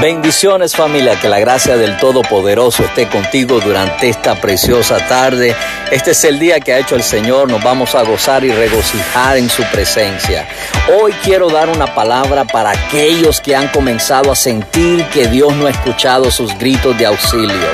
Bendiciones familia, que la gracia del Todopoderoso esté contigo durante esta preciosa tarde. Este es el día que ha hecho el Señor, nos vamos a gozar y regocijar en su presencia. Hoy quiero dar una palabra para aquellos que han comenzado a sentir que Dios no ha escuchado sus gritos de auxilio.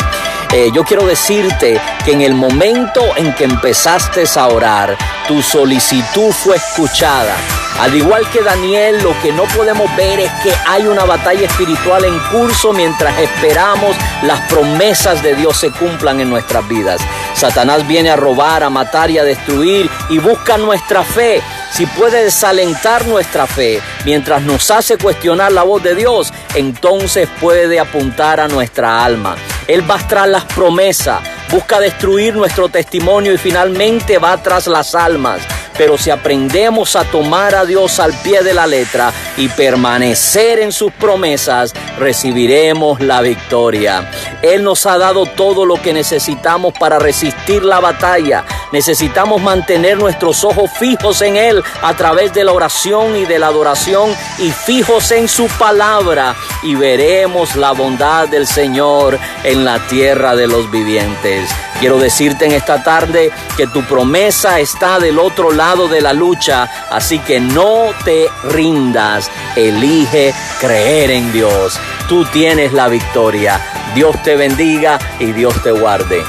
Eh, yo quiero decirte que en el momento en que empezaste a orar, tu solicitud fue escuchada al igual que Daniel, lo que no podemos ver es que hay una batalla espiritual en curso mientras esperamos las promesas de Dios se cumplan en nuestras vidas. Satanás viene a robar, a matar y a destruir y busca nuestra fe. Si puede desalentar nuestra fe mientras nos hace cuestionar la voz de Dios, entonces puede apuntar a nuestra alma. Él va tras las promesas, busca destruir nuestro testimonio y finalmente va tras las almas. Pero si aprendemos a tomar a Dios al pie de la letra y permanecer en sus promesas, recibiremos la victoria. Él nos ha dado todo lo que necesitamos para resistir la batalla. Necesitamos mantener nuestros ojos fijos en Él a través de la oración y de la adoración y fijos en su palabra y veremos la bondad del Señor en la tierra de los vivientes. Quiero decirte en esta tarde que tu promesa está del otro lado de la lucha, así que no te rindas, elige creer en Dios. Tú tienes la victoria. Dios te bendiga y Dios te guarde.